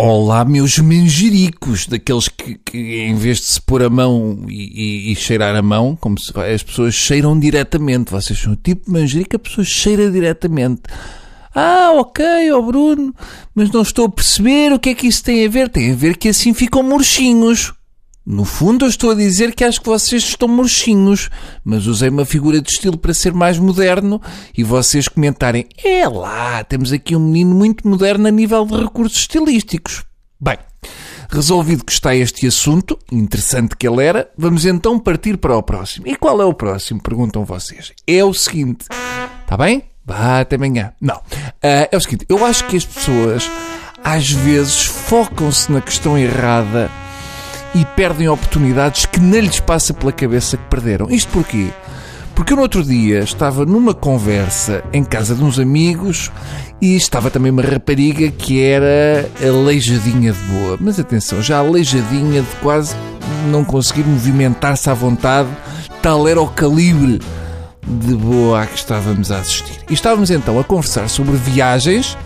Olá, meus manjericos, daqueles que, que em vez de se pôr a mão e, e- e cheirar a mão, como se, as pessoas cheiram diretamente. Vocês são o tipo de manjerico que a pessoa cheira diretamente. Ah, ok, ó Bruno, mas não estou a perceber o que é que isso tem a ver. Tem a ver que assim ficam murchinhos. No fundo, eu estou a dizer que acho que vocês estão murchinhos, mas usei uma figura de estilo para ser mais moderno e vocês comentarem: é lá, temos aqui um menino muito moderno a nível de recursos estilísticos. Bem, resolvido que está este assunto, interessante que ele era, vamos então partir para o próximo. E qual é o próximo? Perguntam vocês. É o seguinte: está bem? Vá até amanhã. Não. Ah, é o seguinte: eu acho que as pessoas às vezes focam-se na questão errada e perdem oportunidades que nem lhes passa pela cabeça que perderam. Isto porquê? Porque eu no outro dia estava numa conversa em casa de uns amigos e estava também uma rapariga que era aleijadinha de boa. Mas atenção, já aleijadinha de quase não conseguir movimentar-se à vontade, tal era o calibre de boa a que estávamos a assistir. E estávamos então a conversar sobre viagens,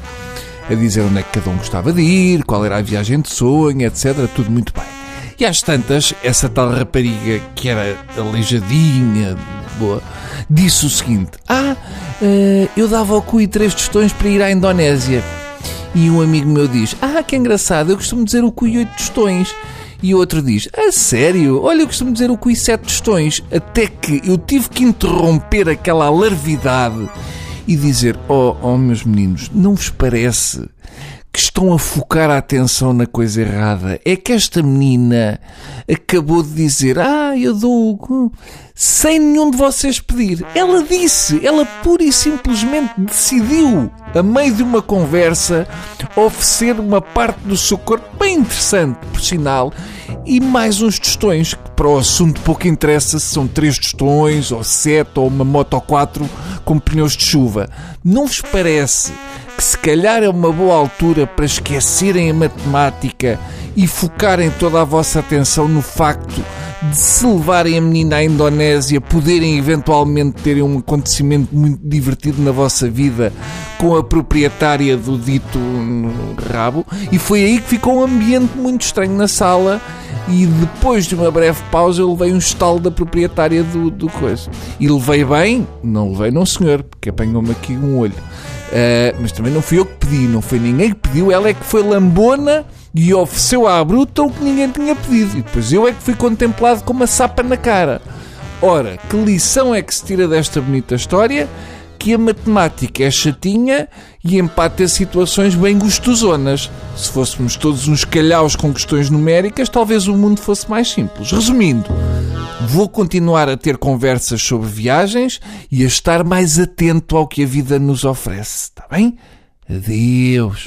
a dizer onde é que cada um gostava de ir, qual era a viagem de sonho, etc. Tudo muito bem. E às tantas, essa tal rapariga que era aleijadinha, boa, disse o seguinte: Ah, eh, eu dava ao cu três tostões para ir à Indonésia. E um amigo meu diz: Ah, que engraçado, eu costumo dizer o cu e oito tostões. E outro diz: A sério? Olha, eu costumo dizer o cu e sete tostões. Até que eu tive que interromper aquela alarvidade e dizer: Oh, oh meus meninos, não vos parece estão a focar a atenção na coisa errada. É que esta menina acabou de dizer: Ah, eu dou. o cu", Sem nenhum de vocês pedir. Ela disse, ela pura e simplesmente decidiu, a meio de uma conversa, oferecer uma parte do seu corpo bem interessante, por sinal, e mais uns tostões, que para o assunto pouco interessa se são três tostões, ou sete, ou uma moto ou quatro com pneus de chuva. Não vos parece se calhar é uma boa altura para esquecerem a matemática e focarem toda a vossa atenção no facto de se levarem a menina à Indonésia, poderem eventualmente terem um acontecimento muito divertido na vossa vida com a proprietária do dito rabo. E foi aí que ficou um ambiente muito estranho na sala. E depois de uma breve pausa, eu levei um estalo da proprietária do, do coisa. E levei bem? Não levei, não senhor, porque apanhou-me aqui um olho. Uh, mas também não fui eu que pedi, não foi ninguém que pediu, ela é que foi lambona e ofereceu à bruta o que ninguém tinha pedido. E depois eu é que fui contemplado com uma sapa na cara. Ora, que lição é que se tira desta bonita história? Que a matemática é chatinha e empata situações bem gostosonas. Se fôssemos todos uns calhaus com questões numéricas, talvez o mundo fosse mais simples. Resumindo, Vou continuar a ter conversas sobre viagens e a estar mais atento ao que a vida nos oferece, está bem? Adeus.